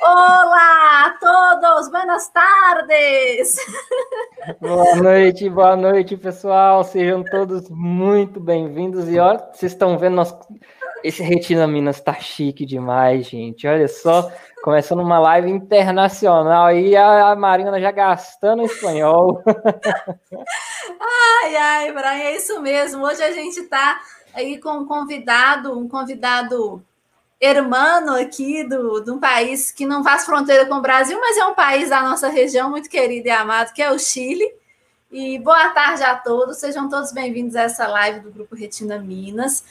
Olá a todos, buenas tardes! Boa noite, boa noite, pessoal. Sejam todos muito bem-vindos. E olha, vocês estão vendo, nós... esse Retina Minas está chique demais, gente. Olha só, começando uma live internacional e a Marina já gastando espanhol. Ai, ai, Brian, é isso mesmo. Hoje a gente está aí com um convidado, um convidado hermano aqui do, de um país que não faz fronteira com o Brasil, mas é um país da nossa região muito querido e amado, que é o Chile. E boa tarde a todos, sejam todos bem-vindos a essa live do Grupo Retina Minas.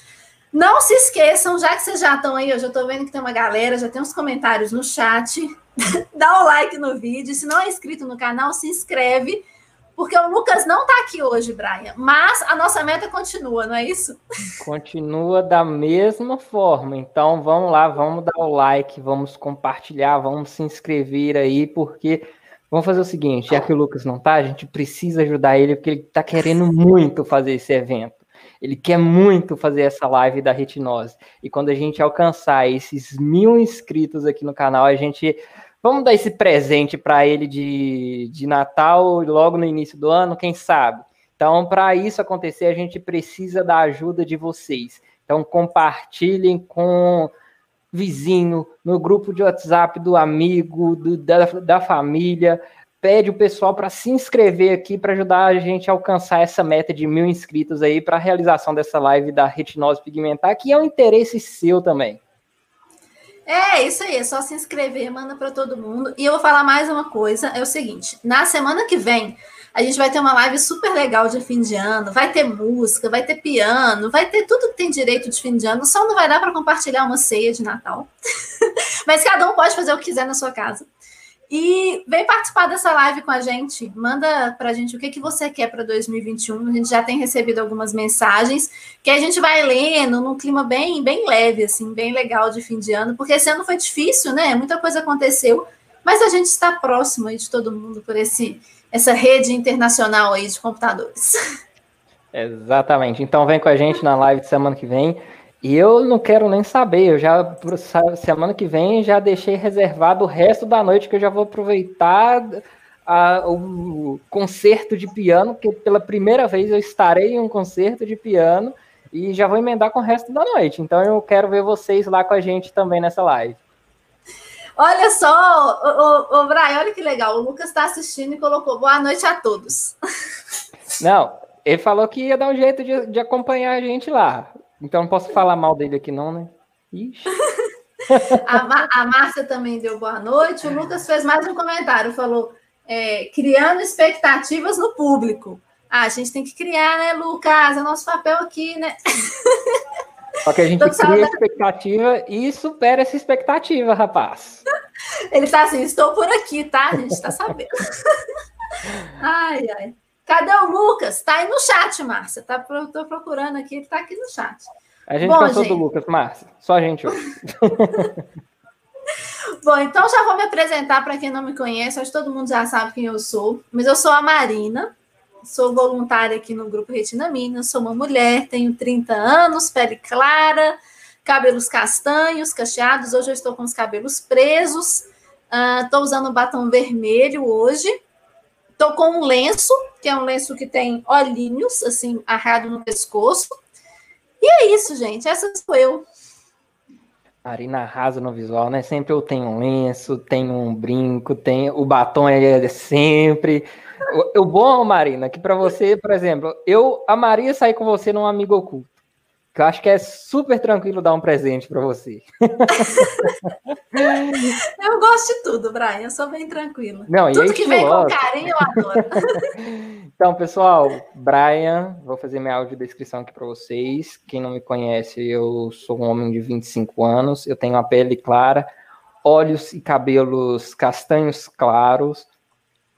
Não se esqueçam, já que vocês já estão aí, eu já estou vendo que tem uma galera, já tem uns comentários no chat. Dá o like no vídeo. Se não é inscrito no canal, se inscreve porque o Lucas não está aqui hoje, Brian, mas a nossa meta continua, não é isso? Continua da mesma forma. Então vamos lá, vamos dar o like, vamos compartilhar, vamos se inscrever aí, porque vamos fazer o seguinte: já que o Lucas não está, a gente precisa ajudar ele, porque ele está querendo muito fazer esse evento. Ele quer muito fazer essa live da retinose. E quando a gente alcançar esses mil inscritos aqui no canal, a gente Vamos dar esse presente para ele de, de Natal logo no início do ano, quem sabe? Então, para isso acontecer, a gente precisa da ajuda de vocês. Então, compartilhem com vizinho, no grupo de WhatsApp do amigo, do, da, da família. Pede o pessoal para se inscrever aqui para ajudar a gente a alcançar essa meta de mil inscritos aí para a realização dessa live da retinose pigmentar, que é um interesse seu também. É, isso aí, é só se inscrever, manda para todo mundo. E eu vou falar mais uma coisa, é o seguinte, na semana que vem, a gente vai ter uma live super legal de fim de ano, vai ter música, vai ter piano, vai ter tudo que tem direito de fim de ano, só não vai dar para compartilhar uma ceia de Natal. Mas cada um pode fazer o que quiser na sua casa. E vem participar dessa live com a gente. Manda para a gente o que, que você quer para 2021. A gente já tem recebido algumas mensagens que a gente vai lendo num clima bem, bem leve, assim, bem legal de fim de ano, porque esse ano foi difícil, né? Muita coisa aconteceu, mas a gente está próximo de todo mundo por esse, essa rede internacional aí de computadores. Exatamente. Então vem com a gente na live de semana que vem. E eu não quero nem saber, eu já, semana que vem, já deixei reservado o resto da noite que eu já vou aproveitar a, o concerto de piano, porque pela primeira vez eu estarei em um concerto de piano e já vou emendar com o resto da noite. Então eu quero ver vocês lá com a gente também nessa live. Olha só, o, o, o Brian, olha que legal. O Lucas está assistindo e colocou boa noite a todos. Não, ele falou que ia dar um jeito de, de acompanhar a gente lá. Então não posso falar mal dele aqui, não, né? Ixi. a, a Márcia também deu boa noite. O Lucas fez mais um comentário, falou: é, criando expectativas no público. Ah, a gente tem que criar, né, Lucas? É nosso papel aqui, né? Só que a gente cria expectativa e supera essa expectativa, rapaz. Ele está assim, estou por aqui, tá? A gente está sabendo. ai, ai. Cadê o Lucas? Tá aí no chat, Márcia. Tá, tô procurando aqui, ele tá aqui no chat. A gente Bom, cansou gente... do Lucas, Márcia. Só a gente hoje. Bom, então já vou me apresentar para quem não me conhece. Acho que todo mundo já sabe quem eu sou. Mas eu sou a Marina. Sou voluntária aqui no Grupo Retina Minas. Sou uma mulher, tenho 30 anos, pele clara, cabelos castanhos, cacheados. Hoje eu estou com os cabelos presos. Estou uh, usando um batom vermelho hoje. Estou com um lenço, que é um lenço que tem olhinhos, assim, agarrado no pescoço. E é isso, gente. Essa sou eu. Marina arrasa no visual, né? Sempre eu tenho um lenço, tenho um brinco, tenho o batom é sempre. O, o bom, Marina, que para você, por exemplo, eu amaria sair com você num amigo oculto que eu acho que é super tranquilo dar um presente para você. eu gosto de tudo, Brian. Eu sou bem tranquilo. Não, tudo que vem com carinho, eu adoro. então, pessoal, Brian, vou fazer minha audiodescrição aqui para vocês. Quem não me conhece, eu sou um homem de 25 anos, eu tenho a pele clara, olhos e cabelos castanhos claros,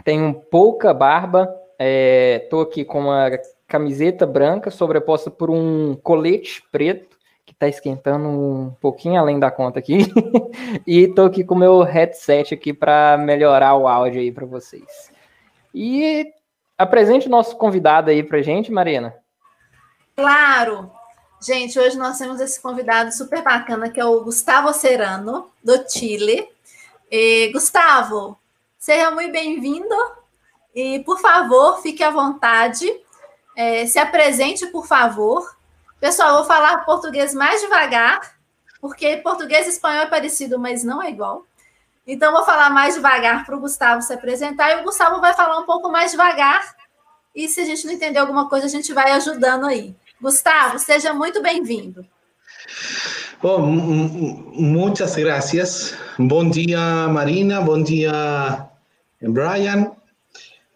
tenho pouca barba, estou é, aqui com uma camiseta branca sobreposta por um colete preto que está esquentando um pouquinho além da conta aqui. e tô aqui com o meu headset aqui para melhorar o áudio aí para vocês. E apresente o nosso convidado aí para gente, Marina. Claro! Gente, hoje nós temos esse convidado super bacana, que é o Gustavo Serrano, do Chile. E, Gustavo, seja muito bem-vindo e, por favor, fique à vontade. É, se apresente, por favor. Pessoal, vou falar português mais devagar, porque português e espanhol é parecido, mas não é igual. Então, vou falar mais devagar para o Gustavo se apresentar, e o Gustavo vai falar um pouco mais devagar. E se a gente não entender alguma coisa, a gente vai ajudando aí. Gustavo, seja muito bem-vindo. Oh, muchas gracias. Bom dia, Marina. Bom dia, Brian.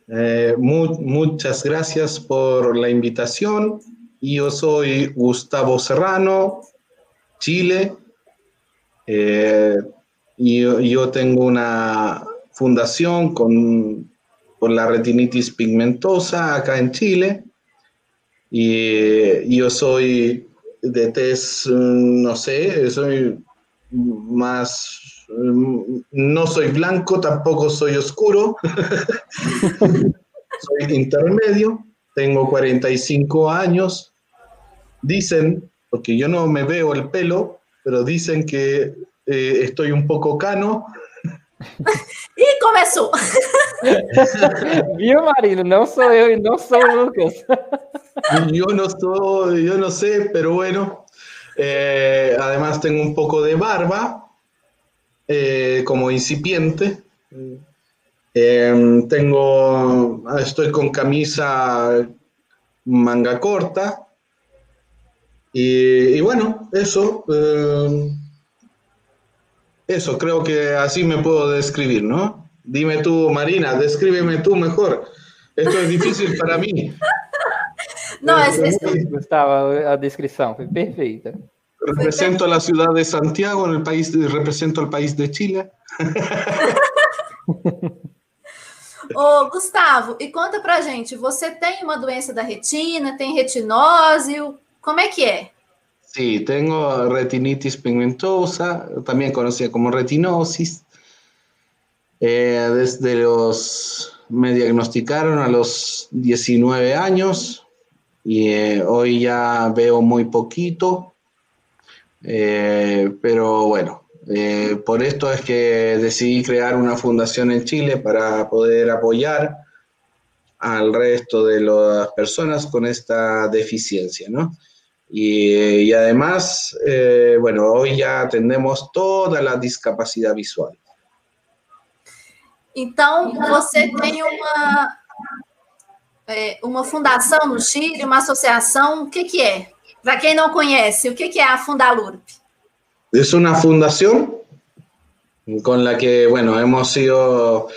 Eh, mu muchas gracias por la invitación. Yo soy Gustavo Serrano, Chile. Eh, yo, yo, tengo una fundación con, por la retinitis pigmentosa acá en Chile. Y yo soy de test, no sé, soy más, no soy blanco, tampoco soy oscuro, soy intermedio, tengo 45 años. Dicen, porque yo no me veo el pelo, pero dicen que eh, estoy un poco cano. e começou! Viu, Marino? Não sou eu e não sou o Lucas. yo no soy, yo no sé, pero bueno. Eh, además tengo un poco de barba, eh, como incipiente. Eh, tengo, estoy con camisa manga corta. Y, y bueno, eso. Eh, eso, creo que así me puedo describir, ¿no? Dime tú, Marina, descríbeme tú mejor. Esto es difícil para mí. Não, é, é... Gustavo, a descrição foi perfeita. Represento a cidade de Santiago, no país, represento o país de Chile. Ô, Gustavo, e conta pra gente, você tem uma doença da retina, tem retinose, como é que é? Sí, tengo retinitis pigmentosa, también conocida como retinosis. Eh, desde los, me diagnosticaron a los 19 años y eh, hoy ya veo muy poquito, eh, pero bueno, eh, por esto es que decidí crear una fundación en Chile para poder apoyar al resto de las personas con esta deficiencia, ¿no? Y, y además, eh, bueno, hoy ya atendemos toda la discapacidad visual. Então, você tem uma, é, uma fundação no Chile, uma associação, o que, que é? Para quem não conhece, o que, é a Fundalurp? É uma fundação com la que, bueno, hemos sido,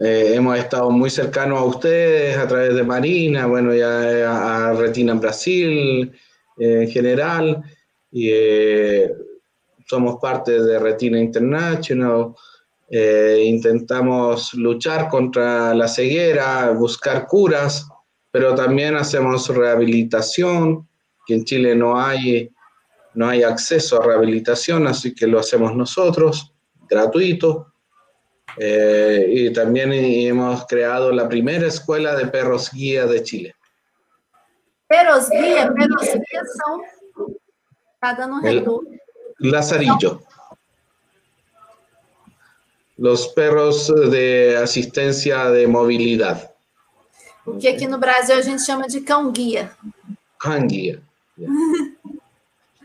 eh, hemos estado muy cercanos a ustedes a través de Marina, bueno, ya a Retina en Brasil, en general, y eh, somos parte de Retina International. Eh, intentamos luchar contra la ceguera, buscar curas, pero también hacemos rehabilitación, que en Chile no hay, no hay acceso a rehabilitación, así que lo hacemos nosotros, gratuito. Eh, y también hemos creado la primera escuela de perros guía de Chile. Perros guía, perros guía son... Está dando un retorno. Lazarillo. Los perros de assistência de mobilidade. O que aqui no Brasil a gente chama de cão-guia. Cão-guia.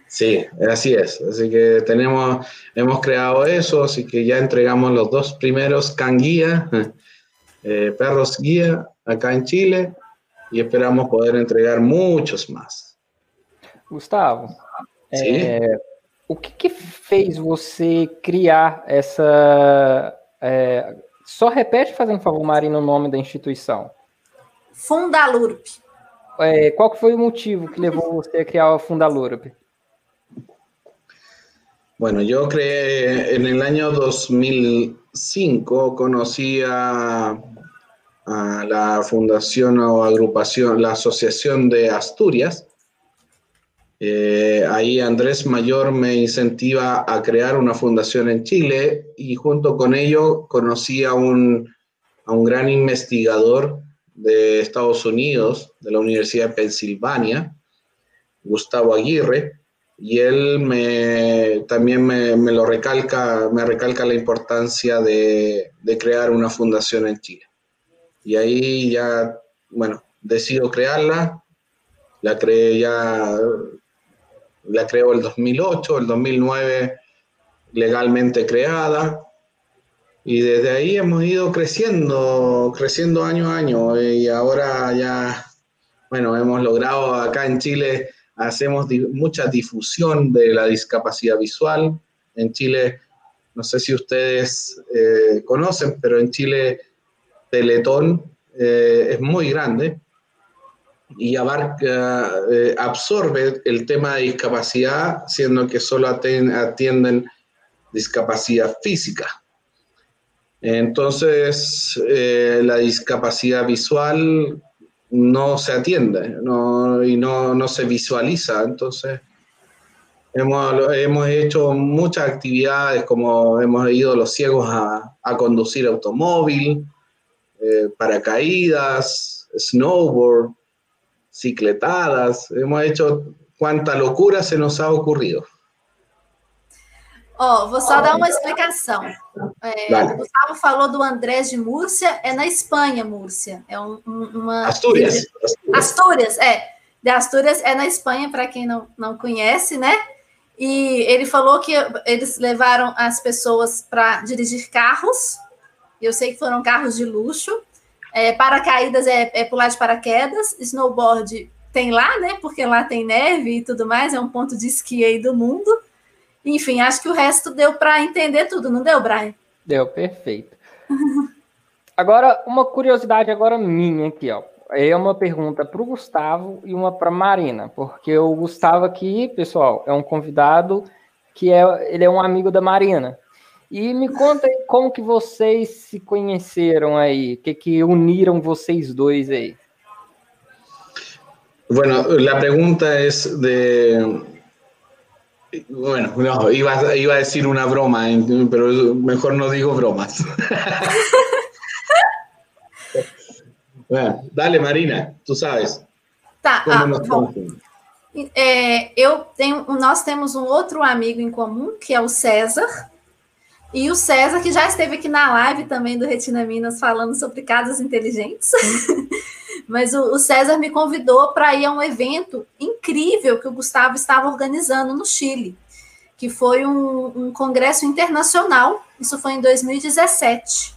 Sí, así es. Así que tenemos, hemos creado eso, así que ya entregamos los dos primeros can guía, eh, perros guía acá en Chile e esperamos poder entregar muitos mais. Gustavo, é, o que, que, fez você criar essa. É, só repete, fazendo favor, Marina, o nome da instituição. Fundalurp. É, qual foi o motivo que levou você a criar a Fundalurp? Bueno, yo creé en el año 2005, conocí a a la fundación o agrupación, la Asociación de Asturias. Eh, ahí Andrés Mayor me incentiva a crear una fundación en Chile y junto con ello conocí a un, a un gran investigador de Estados Unidos, de la Universidad de Pensilvania, Gustavo Aguirre, y él me, también me, lo recalca, me recalca la importancia de, de, crear una fundación en Chile. Y ahí ya, bueno, decido crearla, la creé ya, la creo el 2008, el 2009 legalmente creada, y desde ahí hemos ido creciendo, creciendo año a año, y ahora ya, bueno, hemos logrado acá en Chile hacemos mucha difusión de la discapacidad visual. En Chile, no sé si ustedes eh, conocen, pero en Chile Teletón eh, es muy grande y abarca, eh, absorbe el tema de discapacidad, siendo que solo atienden discapacidad física. Entonces, la discapacidad visual no se atiende y no, se visualiza. Entonces, hemos, hemos, hecho muchas actividades como hemos ido los ciegos a, conducir automóvil, eh, paracaídas, snowboard, cicletadas. Hemos hecho cuánta locura se nos ha ocurrido. Ó, oh, vou só dar uma explicação. É. O Gustavo falou do Andrés de Múrcia, é na Espanha, Múrcia. É um, uma. Astúrias. Astúrias, é. De Astúrias é na Espanha, para quem não, não conhece, né? E ele falou que eles levaram as pessoas para dirigir carros. Eu sei que foram carros de luxo. É, paracaídas é, é pular de paraquedas. Snowboard tem lá, né? Porque lá tem neve e tudo mais. É um ponto de esqui aí do mundo. Enfim, acho que o resto deu para entender tudo, não deu, Brian? Deu, perfeito. agora, uma curiosidade agora minha aqui, ó. É uma pergunta para o Gustavo e uma para Marina, porque o Gustavo aqui, pessoal, é um convidado que é, ele é um amigo da Marina. E me conta aí como que vocês se conheceram aí, o que que uniram vocês dois aí. Bueno, a pergunta é de Bueno, no, iba, iba a decir una broma, pero mejor no digo bromas. bueno, dale, Marina, tu sabes. Tá, ah, bom. É, eu tenho, nós temos um outro amigo em comum, que é o César. E o César, que já esteve aqui na live também do Retina Minas falando sobre casas inteligentes. Mas o, o César me convidou para ir a um evento incrível que o Gustavo estava organizando no Chile, que foi um, um congresso internacional. Isso foi em 2017.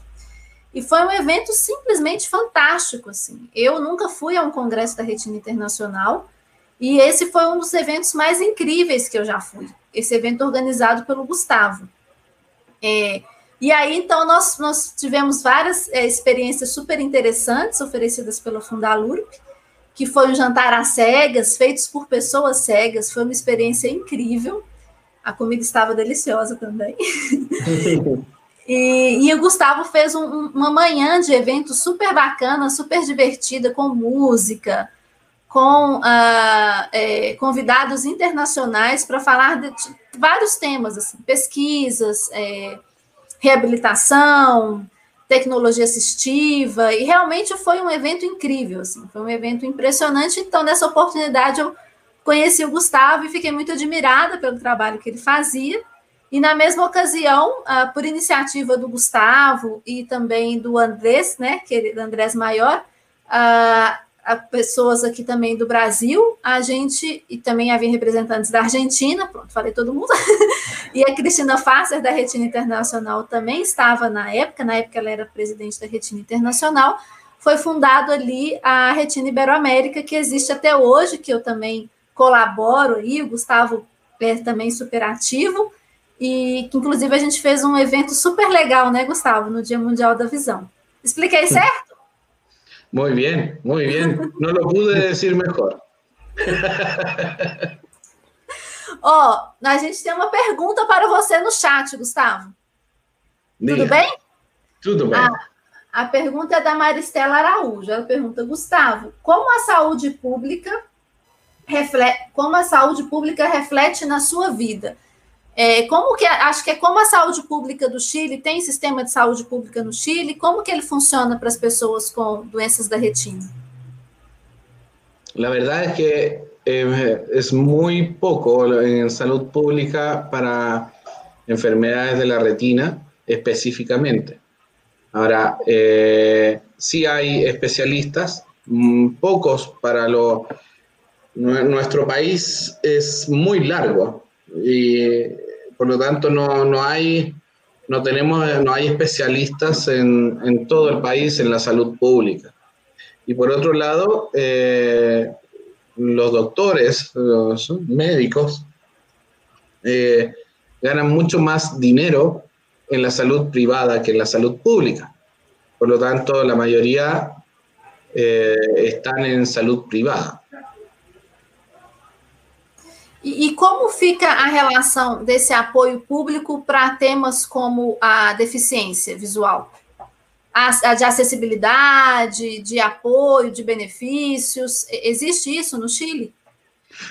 E foi um evento simplesmente fantástico, assim. Eu nunca fui a um congresso da Retina Internacional, e esse foi um dos eventos mais incríveis que eu já fui. Esse evento organizado pelo Gustavo. É, e aí, então, nós, nós tivemos várias é, experiências super interessantes oferecidas pela Fundalurp, que foi um jantar às cegas, feitos por pessoas cegas, foi uma experiência incrível. A comida estava deliciosa também. e, e, o Gustavo fez um, uma manhã de evento super bacana, super divertida, com música, com uh, é, convidados internacionais para falar de, vários temas, assim, pesquisas, é, reabilitação, tecnologia assistiva, e realmente foi um evento incrível, assim, foi um evento impressionante. Então, nessa oportunidade, eu conheci o Gustavo e fiquei muito admirada pelo trabalho que ele fazia. E na mesma ocasião, uh, por iniciativa do Gustavo e também do Andrés, né, que ele, Andrés Maior, uh, pessoas aqui também do Brasil, a gente, e também havia representantes da Argentina, pronto, falei todo mundo, e a Cristina Fasser, da Retina Internacional, também estava na época, na época ela era presidente da Retina Internacional, foi fundado ali a Retina Iberoamérica, que existe até hoje, que eu também colaboro aí, o Gustavo é também super ativo, e que inclusive a gente fez um evento super legal, né, Gustavo, no Dia Mundial da Visão. Expliquei certo? Muy bien, muy bien. No lo pude decir mejor. Ó, oh, a gente tem uma pergunta para você no chat, Gustavo. Diga. Tudo bem? Tudo bem. A, a pergunta é da Maristela Araújo. Ela pergunta, Gustavo, como a saúde pública reflete, como a saúde pública reflete na sua vida? É, como que acho que é como a saúde pública do Chile tem sistema de saúde pública no Chile? Como que ele funciona para as pessoas com doenças da retina? La verdad es que eh, es muy poco en salud pública para enfermedades de la retina específicamente. Ahora, eh, sí hay especialistas, mm, pocos para lo... Nuestro país es muy largo y por lo tanto no, no hay no tenemos, no hay especialistas en, en, todo el país en la salud pública. Y por otro lado, eh, los doctores, los médicos, eh, ganan mucho más dinero en la salud privada que en la salud pública. Por lo tanto, la mayoría eh, están en salud privada. E, e, como fica a relação desse apoio público para temas como a deficiência visual? A, a, de acessibilidade, de apoio, de benefícios. ¿Existe isso no Chile?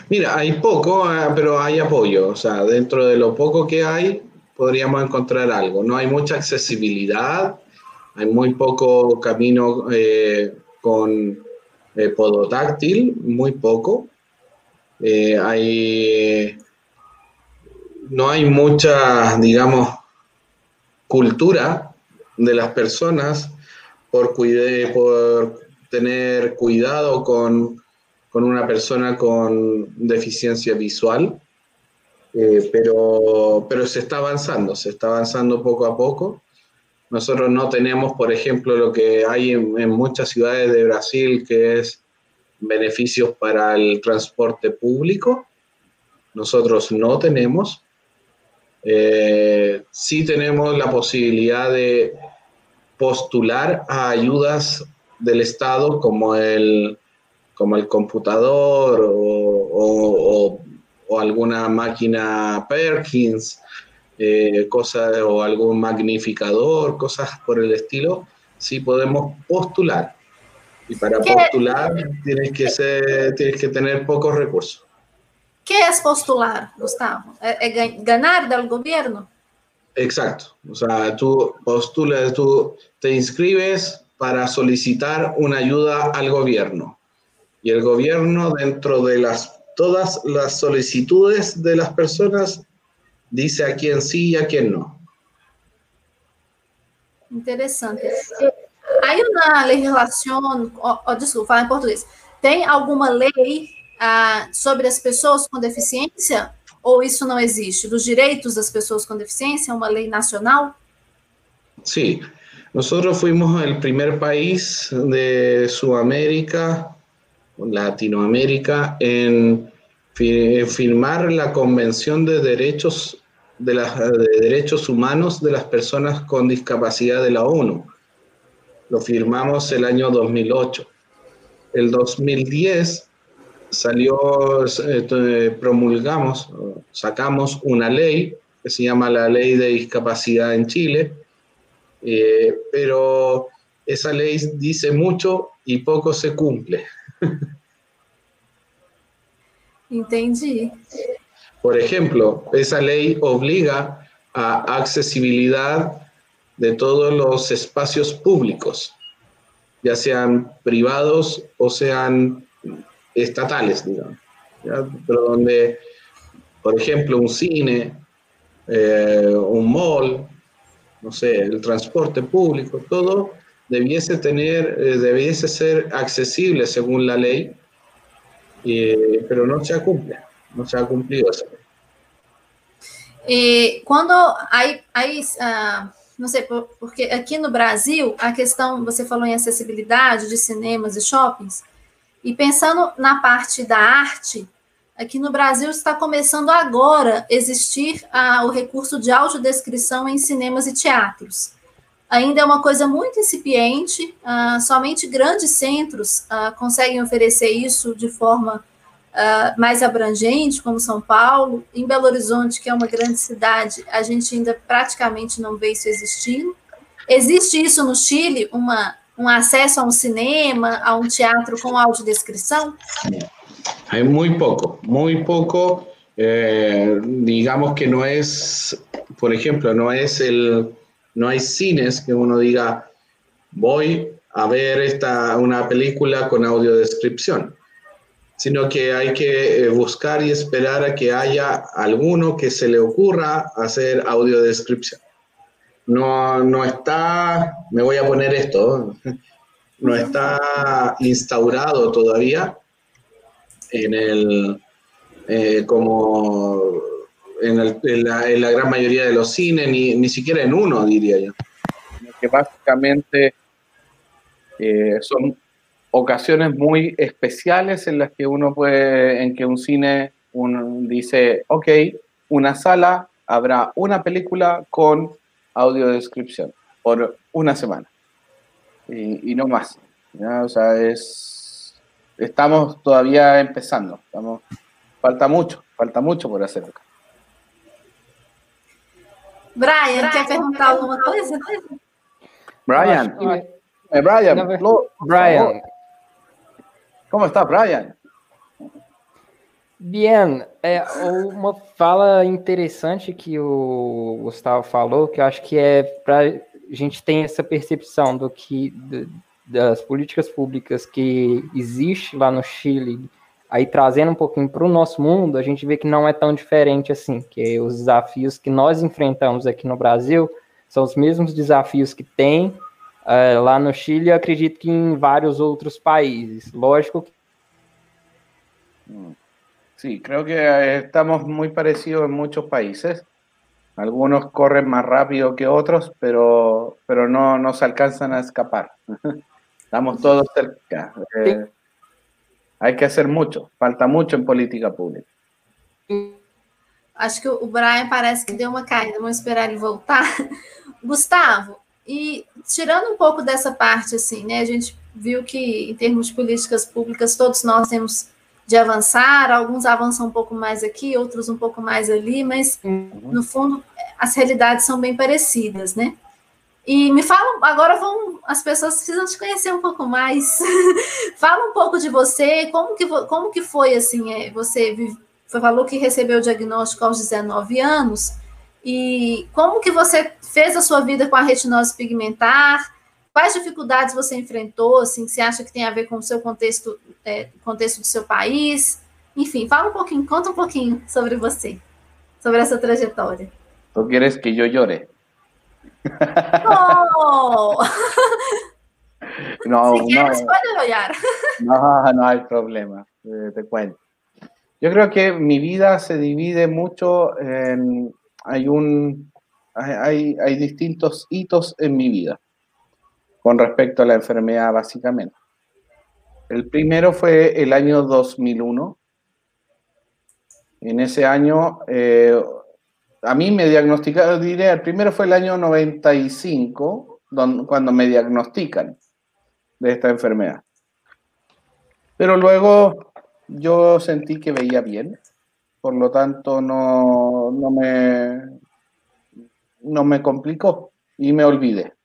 Mira, hay poco, ah, pero hay apoyo. O sea, dentro de lo poco que hay, podríamos encontrar algo. No hay mucha accesibilidad, hay muy poco camino eh, con eh, podotáctil, muy poco. Eh, no hay mucha, digamos, cultura de las personas por, tener cuidado con, una persona con deficiencia visual, eh, pero se está avanzando, se está avanzando poco a poco. Nosotros no tenemos, por ejemplo, lo que hay en muchas ciudades de Brasil, que es beneficios para el transporte público. Nosotros no tenemos. Eh, sí tenemos la posibilidad de postular a ayudas del Estado como el, como el computador o, alguna máquina Perkins, eh, o algún magnificador, cosas por el estilo, sí podemos postular. Y para postular tienes que, ser, tienes que tener pocos recursos. ¿Qué es postular, Gustavo? ¿Es ganar del gobierno? Exacto. O sea, tú postulas, tú te inscribes para solicitar una ayuda al gobierno. Y el gobierno, dentro de las, todas las solicitudes de las personas, dice a quién sí y a quién no. Interesante. Aí na legislação, oh, desculpa, falar em português, tem alguma lei ah, sobre as pessoas com deficiência? Ou isso não existe? Dos direitos das pessoas com deficiência, uma lei nacional? Sí, nosotros fuimos el primer país de Sudamérica, Latinoamérica, en firmar la Convención de Derechos, de, de Derechos Humanos de las Personas con Discapacidad de la ONU. Lo firmamos el año 2008. El 2010 salió, eh, promulgamos, sacamos una ley que se llama la Ley de Discapacidad en Chile, eh, pero esa ley dice mucho y poco se cumple. Entendí. Por ejemplo, esa ley obliga a accesibilidad de todos los espacios públicos, ya sean privados o sean estatales, digamos. Pero donde, por ejemplo, un cine, eh, un mall, no sé, el transporte público, todo debiese tener, eh, debiese ser accesible según la ley, pero no se cumple, no se ha cumplido eso. cuando hay, hay uh não sei, porque aqui no Brasil, a questão, você falou em acessibilidade de cinemas e shoppings, e pensando na parte da arte, aqui no Brasil está começando agora existir a, o recurso de audiodescrição em cinemas e teatros. Ainda é uma coisa muito incipiente, uh, somente grandes centros uh, conseguem oferecer isso de forma uh, mais abrangente, como São Paulo. Em Belo Horizonte, que é uma grande cidade, a gente ainda praticamente não vê isso existindo. Existe isso no Chile, uma, um acesso a um cinema, a um teatro com audiodescrição? Hay muy poco, muy poco. Eh, digamos que no es, por ejemplo, no es el, no hay cines que uno diga, voy a ver esta, una película con audiodescripción. Sino que hay que eh, buscar y esperar a que haya alguno que se le ocurra hacer audiodescripción. No, no está, me voy a poner esto, no está instaurado todavía en el, eh, como en, la, gran mayoría de los cines, ni, ni siquiera en uno, diría yo. Que básicamente eh, son ocasiones muy especiales en las que uno puede, en que un cine uno dice, ok, una sala habrá una película con audiodescripción por una semana y, no más. O sea, es, estamos todavía empezando, estamos, falta mucho, falta mucho por hacer acá. Brian, ¿quieres preguntar alguna cosa? Brian, eh, Brian, Brian. ¿Cómo está, Brian? Bien, é uma fala interessante que o Gustavo falou, que eu acho que é para a gente ter essa percepção do que das políticas públicas que existe lá no Chile, aí trazendo um pouquinho para o nosso mundo, a gente vê que não é tão diferente assim, que os desafios que nós enfrentamos aqui no Brasil são os mesmos desafios que tem uh, lá no Chile, eu acredito que em vários outros países. Lógico que. Sí, creo que estamos muy parecidos en muchos países. Algunos corren más rápido que otros, pero, pero no, no se alcanzan a escapar. Estamos todos cerca. Eh, hay que hacer mucho, falta mucho en política pública. Acho que o Brian parece que deu uma caída, vamos esperar ele voltar. Gustavo, E tirando um pouco dessa parte, assim, né? A gente viu que, em termos de políticas públicas, todos nós temos de avançar, alguns avançam um pouco mais aqui, outros um pouco mais ali, mas uhum. no fundo as realidades são bem parecidas, né? E me fala, agora vão, as pessoas precisam te conhecer um pouco mais. fala um pouco de você, como que, como que foi assim, é, você falou que recebeu o diagnóstico aos 19 anos, e como que você fez a sua vida com a retinose pigmentar? Quais dificuldades você enfrentou? Assim, você acha que tem a ver com o seu contexto, é, contexto do seu país? Enfim, fala um pouquinho, conta um pouquinho sobre você, sobre essa trajetória. Tu queres que eu llore? No. no, si quieres, no, llorar. No, no hay problema, eh, te cuento. Yo creo que mi vida se divide mucho en, hay, un, hay, hay distintos hitos en mi vida con respecto a la enfermedad, básicamente. El primero fue el año 2001. En ese año, eh, a mí me diagnosticaron, diré, el primero fue el año 95, cuando me diagnostican de esta enfermedad. Pero luego yo sentí que veía bien por lo tanto no, no, me, no me complicó y me olvidé.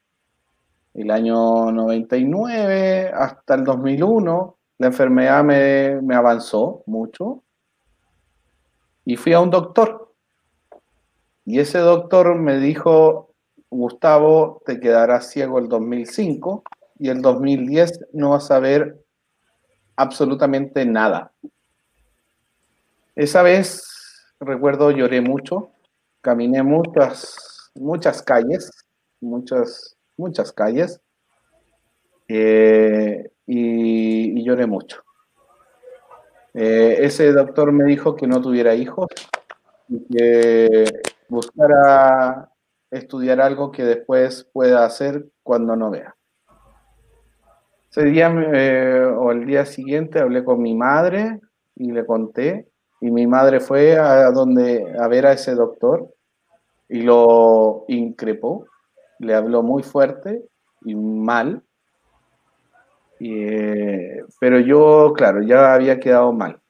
El año 99 hasta el 2001 la enfermedad me, me avanzó mucho y fui a un doctor. Y ese doctor me dijo, Gustavo, te quedarás ciego el 2005 y el 2010 no vas a ver absolutamente nada. Esa vez, recuerdo, lloré mucho, caminé muchas, muchas calles, muchas, muchas calles, eh, y, lloré mucho. Eh, ese doctor me dijo que no tuviera hijos y que buscara estudiar algo que después pueda hacer cuando no vea. Ese día eh, o el día siguiente hablé con mi madre y le conté y mi madre fue a, donde, a ver a ese doctor y lo increpó, le habló muy fuerte y mal, eh, pero yo, claro, ya había quedado mal.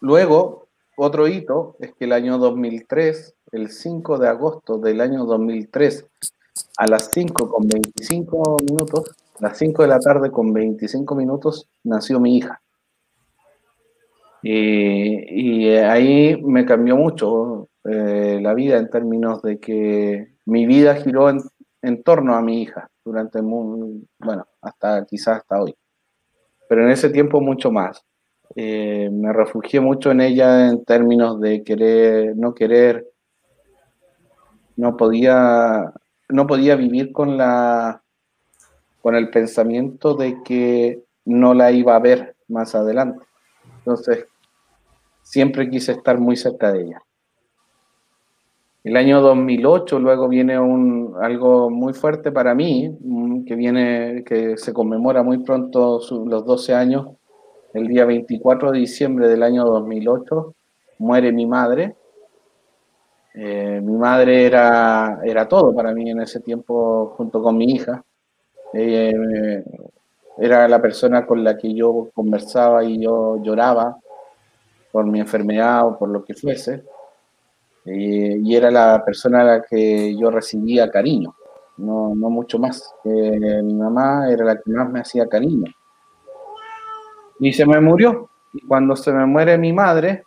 Luego, otro hito es que el año 2003, el 5 de agosto del año 2003, a las 5 con 25 minutos, a las 5 de la tarde con 25 minutos, nació mi hija. Y, ahí me cambió mucho eh, la vida en términos de que mi vida giró en, torno a mi hija durante, bueno, hasta quizás hasta hoy. Pero en ese tiempo mucho más. eh, me refugié mucho en ella en términos de querer, no querer, no podía, no podía vivir con la, con el pensamiento de que no la iba a ver más adelante. Entonces, siempre quise estar muy cerca de ella. El año 2008 luego viene un, algo muy fuerte para mí, mm, que viene, que se conmemora muy pronto los 12 años. El día 24 de diciembre del año 2008 muere mi madre. Eh, mi madre era, era todo para mí en ese tiempo junto con mi hija. Eh, era la persona con la que yo conversaba y yo lloraba por mi enfermedad o por lo que fuese. Eh, y era la persona a la que yo recibía cariño, no, no mucho más. mi mamá era la que más me hacía cariño. Y se me murió. Y cuando se me muere mi madre,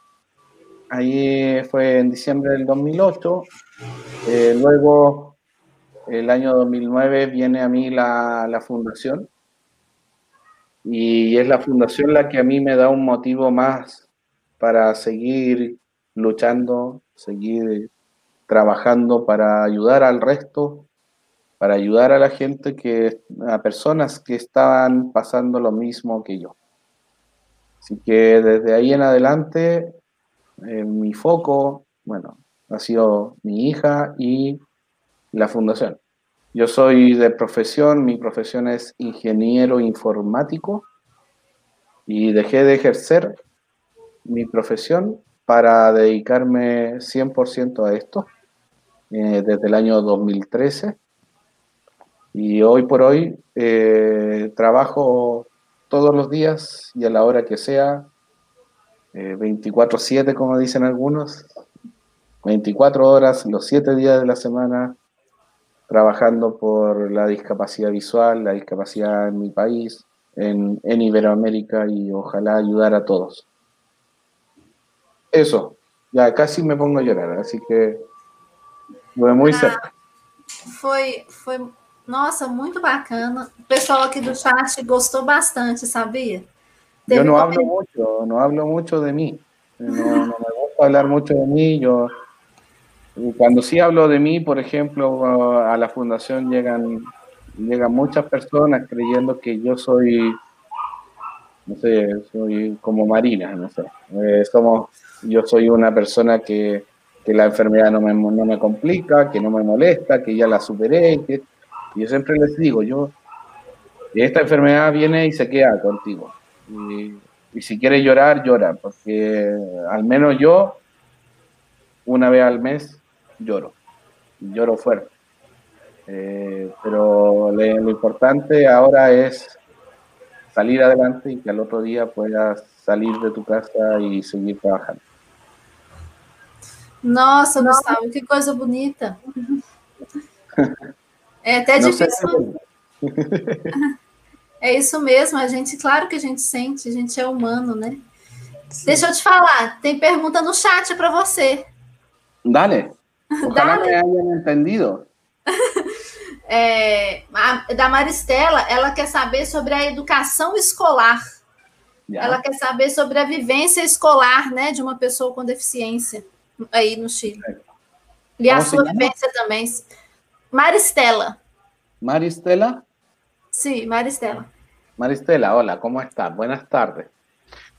ahí fue en diciembre del 2008, eh, luego el año 2009 viene a mí la, la fundación y es la fundación la que a mí me da un motivo más para seguir luchando, seguir trabajando para ayudar al resto, para ayudar a la gente que, a personas que estaban pasando lo mismo que yo. Así que desde ahí en adelante, eh, mi foco, bueno, ha sido mi hija y la fundación. Yo soy de profesión, mi profesión es ingeniero informático y dejé de ejercer mi profesión para dedicarme 100% a esto eh, desde el año 2013. Y hoy por hoy eh, trabajo todos los días y a la hora que sea, 24/7 eh, como dicen algunos, 24 horas, los 7 días de la semana, trabajando por la discapacidad visual, la discapacidad en mi país, en, en Iberoamérica y ojalá ayudar a todos eso, ya casi me pongo a llorar, así que foi muito ah. Foi, foi, nossa, muito bacana. O pessoal aqui do chat gostou bastante, sabia? Teve eu não hablo muito, não hablo muito de mim. Não, não me gusta falar muito de mim. Eu, cuando sí hablo de mí, por ejemplo, a la fundación llegan, llegan muchas personas creyendo que yo soy, no sé, soy como Marina, no sé. Eh, somos yo soy una persona que, que la enfermedad no me, no me, complica, que no me molesta, que ya la superé. Que, yo siempre les digo, yo, esta enfermedad viene y se queda contigo. Y, si quieres llorar, llora, porque al menos yo, una vez al mes, lloro. Lloro fuerte. Eh, pero lo importante ahora es salir adelante y que al otro día puedas salir de tu casa e seguir trabalhando. Nossa, Gustavo, que coisa bonita. É até difícil. É isso mesmo, a gente, claro que a gente sente, a gente é humano, né? Sim. Deixa eu te falar, tem pergunta no chat para você. Dale. Ojalá Dale. hayan entendido. É, a, da Maristela, ela quer saber sobre a educação escolar. Yeah. Ela quer saber sobre a vivência escolar né, de uma pessoa com deficiência aí no Chile. E a sua vivência também. Maristela. Maristela? Sí, Maristela. Maristela, hola, ¿cómo estás? Buenas tardes.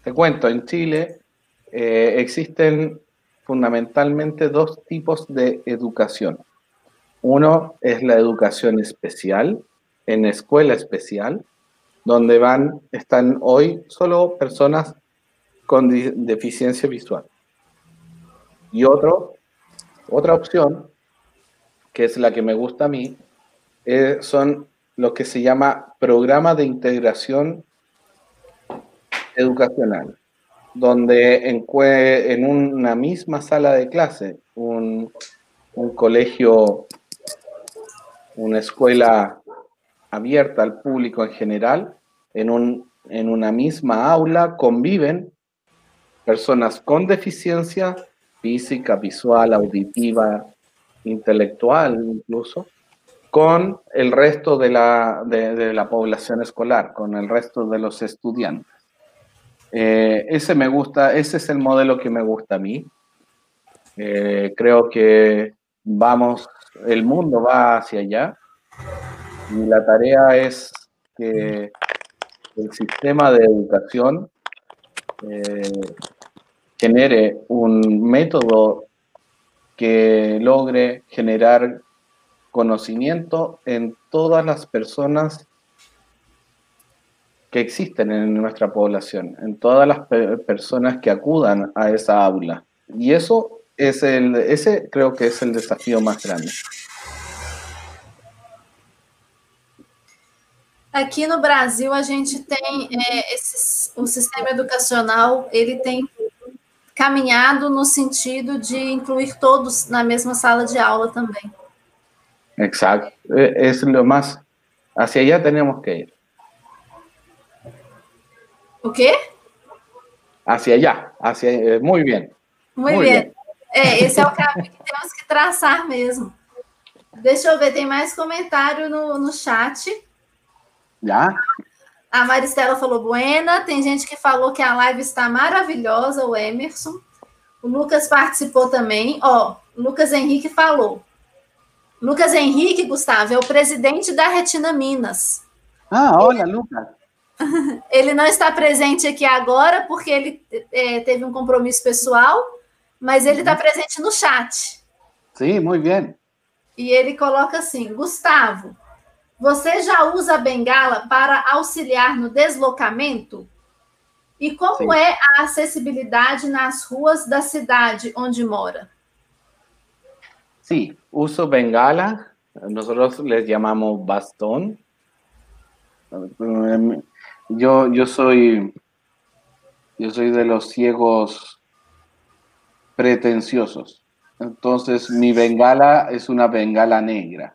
Te cuento, en Chile eh, existen fundamentalmente dos tipos de educación. Uno es la educación especial, en escuela especial, donde van, están hoy solo personas con deficiencia visual. Y otro, otra opción, que es la que me gusta a mí, eh, son lo que se llama programa de integración educacional, donde en, una misma sala de clase, un colegio, una escuela abierta al público en general, en, un, en una misma aula conviven personas con deficiencia física, visual, auditiva, intelectual incluso, con el resto de la, de, la población escolar, con el resto de los estudiantes. Eh, ese me gusta, ese es el modelo que me gusta a mí. Eh, creo que vamos, el mundo va hacia allá y la tarea es que el sistema de educación eh, genere un método que logre generar conocimiento en todas las personas que existen en nuestra población, en todas las personas que acudan a esa aula. Y eso es el, ese creo que es el desafío más grande. Aqui no Brasil a gente tem é, esse, o sistema educacional ele tem caminhado no sentido de incluir todos na mesma sala de aula também. Exacto, es lo más hacia allá tenemos que ir. O quê? Hacia allá, hacia muy bien. Muito Muy bem. É, esse é o caminho que temos que traçar mesmo. Deixa eu ver, tem mais comentário no, no chat. Ya, A Maristela falou buena, tem gente que falou que a live está maravilhosa, o Emerson. O Lucas participou também. Ó, Lucas Henrique falou. Lucas Henrique, Gustavo, é o presidente da Retina Minas. Ah, hola Lucas. Ele não está presente aqui agora porque ele é, teve um compromisso pessoal, mas ele está presente no chat. Sí, muy bien. E ele coloca assim: Gustavo, você já usa a bengala para auxiliar no deslocamento? E como Sim. é a acessibilidade nas ruas da cidade onde mora? Sí, uso bengala, nosotros les llamamos bastón. Em, Yo, yo soy, yo soy de los ciegos pretenciosos. Entonces, mi bengala es una bengala negra.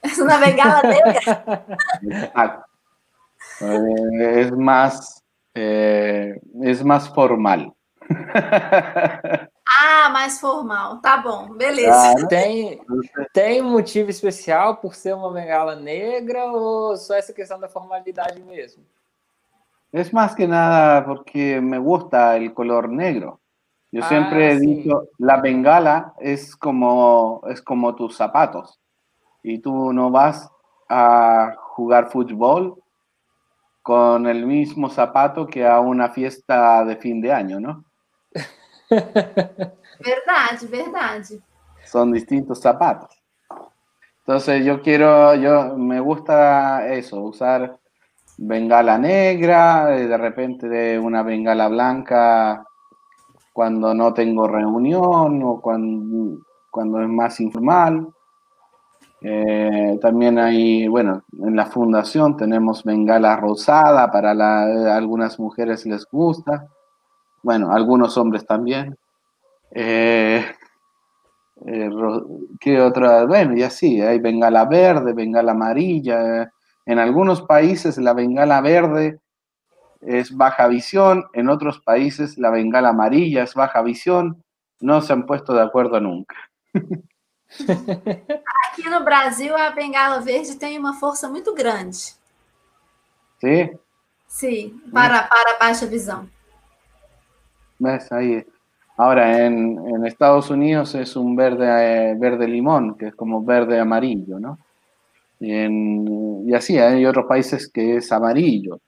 É uma bengala negra? Exacto. Eh, es más, eh, es más formal. Ah, mais formal. Tá bom, beleza. Claro. Tem, tem motivo especial por ser uma bengala negra ou só essa questão da formalidade mesmo? Es más que nada porque me gusta el color negro. Yo Ah, siempre he sí. dicho, la bengala es como, es como tus zapatos. Y tú no vas a jugar fútbol con el mismo zapato que a una fiesta de fin de año, ¿no? Verdade, verdade. Son distintos zapatos. Entonces yo quiero, yo me gusta eso, usar bengala negra, eh, de repente de una bengala blanca cuando no tengo reunión o cuando, cuando es más informal. Eh, también hay, bueno, en la fundación tenemos bengala rosada, para algunas mujeres les gusta, bueno, algunos hombres también. Eh, eh, ¿Qué otra? Bueno, y así, hay bengala verde, bengala amarilla. En algunos países la bengala verde es baja visión, en otros países la bengala amarilla es baja visión. No se han puesto de acuerdo nunca. Aqui no Brasil, a bengala verde tem uma força muito grande. ¿Sí? Sim, para, para baixa visão. ¿Ves? Ahí. Ahora, en, en Estados Unidos es un verde, eh, verde limón, que es como verde amarillo, ¿no? Y, en- y así, hay otros países que es amarillo.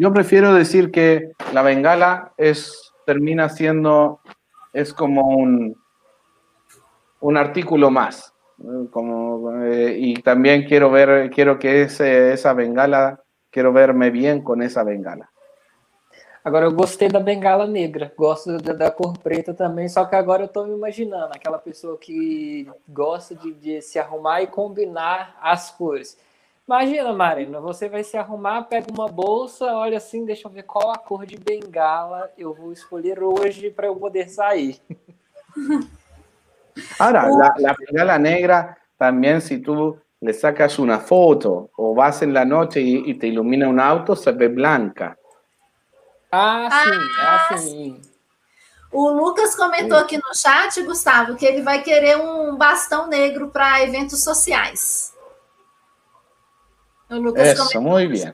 Yo prefiero decir que la bengala es, termina siendo, es como un, un artículo más. Como, eh, y también quiero ver, quiero que ese, esa bengala, quiero verme bien con esa bengala. Agora eu gostei da bengala negra, gosto da, da cor preta também, só que agora eu tô me imaginando aquela pessoa que gosta de, de se arrumar e combinar as cores. Imagina, Marina, você vai se arrumar, pega uma bolsa, olha assim, deixa eu ver qual a cor de bengala eu vou escolher hoje para eu poder sair. Ahora, la, la bengala negra, también si tú le sacas una foto o vas en la noche y, y te ilumina un auto, se ve blanca. Ah, sim, Ah, ah, sim. O Lucas comentou aqui no chat, Gustavo, que ele vai querer um bastão negro para eventos sociais. O Lucas Eso, comentou. muy bien.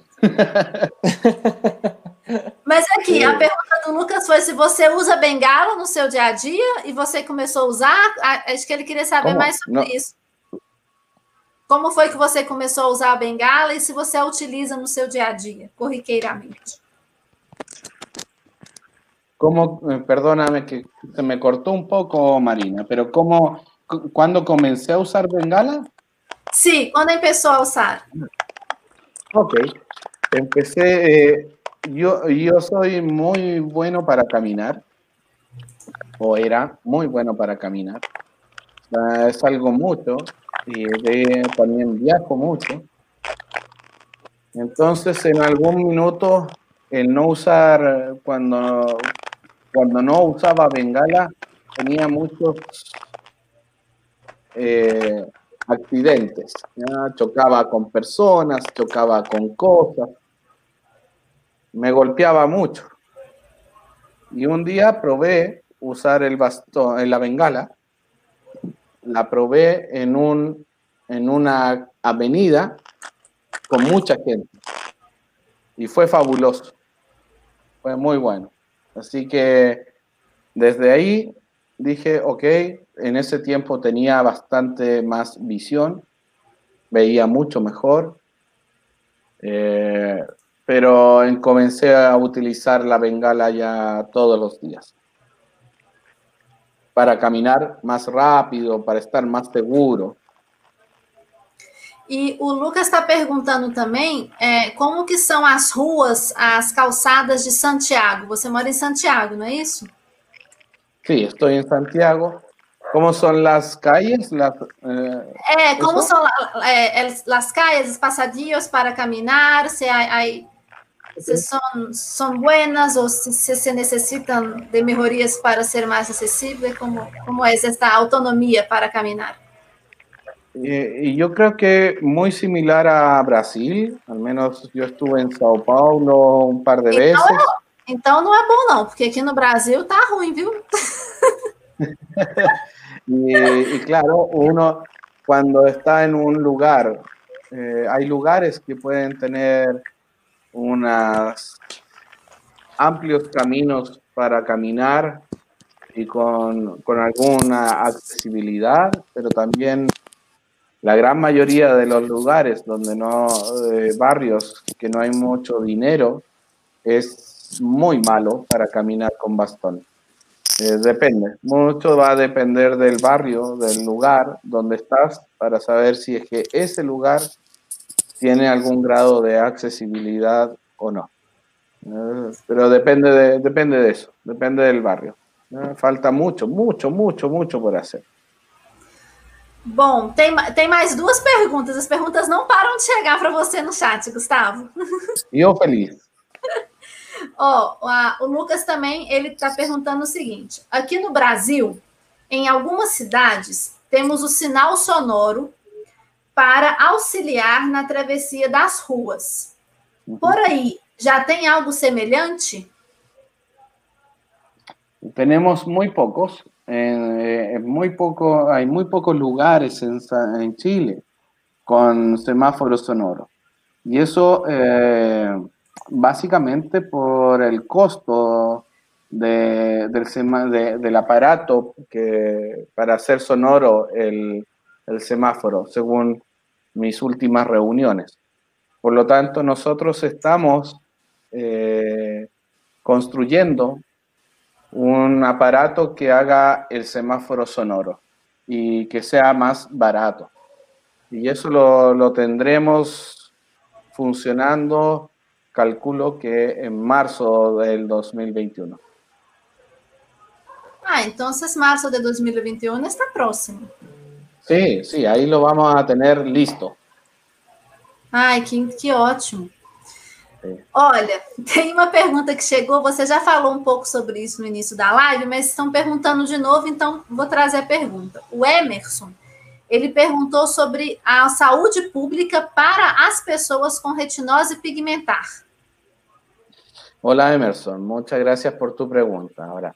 Mas aqui, a pergunta do Lucas foi se você usa bengala no seu dia a dia e você começou a usar. Acho que ele queria saber Como? mais sobre Não. isso. Como foi que você começou a usar a bengala e se você a utiliza no seu dia a dia, corriqueiramente? Como, eh, perdóname que se me cortó un poco, Marina, pero ¿cómo, cuando comencé a usar bengala? Sí, ¿cuándo empezó a usar? Ok, empecé, eh, yo, yo soy muy bueno para caminar, o era muy bueno para caminar. Es algo mucho y también viajo mucho. Entonces, en algún minuto, el no usar, cuando, cuando no usaba bengala, tenía muchos eh, accidentes. Chocaba con personas, chocaba con cosas me golpeaba mucho. Y un día probé usar el bastón, en la bengala, la probé en, un, en una avenida con mucha gente. Y fue fabuloso. Fue muy bueno. Así que desde ahí dije, ok, en ese tiempo tenía bastante más visión, veía mucho mejor. Eh, pero comencé a utilizar la bengala ya todos los días para caminar más rápido, para estar más seguro. E o Lucas está perguntando também é, como que são as ruas, as calçadas de Santiago. Você mora em Santiago, não é isso? Sí, estou em Santiago. Como são as calles? Las, eh, é, como são é, as calles, os passadios para caminhar? Se há, há se son, son buenas o si, si, se necesitan de mejorías para ser más accesible? ¿Cómo, cómo es esta autonomía para caminar? Y yo creo que muy similar a Brasil, al menos yo estuve en Sao Paulo un par de veces. Então não é bom não, porque aqui no Brasil tá ruim, viu? y, claro, uno cuando está en un lugar, eh, hay lugares que pueden tener unos amplios caminos para caminar y con, con, alguna accesibilidad, pero también la gran mayoría de los lugares donde no, eh, barrios que no hay mucho dinero, es muy malo para caminar con bastón. Eh, depende, mucho va a depender del barrio, del lugar donde estás, para saber si es que ese lugar tiene algún grado de accesibilidad o no. Eh, pero depende de, depende de eso, depende del barrio. Eh, falta mucho, mucho, mucho, mucho por hacer. Bom, tem, tem mais duas perguntas. As perguntas não param de chegar para você no chat, Gustavo. E eu feliz. Ó, oh, o Lucas também ele está perguntando o seguinte: aqui no Brasil, em algumas cidades, temos o sinal sonoro para auxiliar na travessia das ruas. Por ahí, ¿ya tem algo semelhante? Tenemos muy pocos, eh, muy poco, hay muy pocos lugares en Chile con semáforo sonoro. Y eso eh, básicamente por el costo de, del, del, aparato que, para hacer sonoro el, el semáforo, según mis últimas reuniones. Por lo tanto, nosotros estamos eh, construyendo un aparato que haga el semáforo sonoro y que sea más barato. Y eso lo, lo tendremos funcionando, calculo que en marzo del 2021. Ah, entonces marzo de 2021 está próximo. Sí, sí, ahí lo vamos a tener listo. Ai, que, que ótimo. É. Olha, tem uma pergunta que chegou, você já falou um pouco sobre isso no início da live, mas estão perguntando de novo, então vou trazer a pergunta. O Emerson, ele perguntou sobre a saúde pública para as pessoas com retinose pigmentar. Hola Emerson, muchas gracias por tu pregunta. Ahora,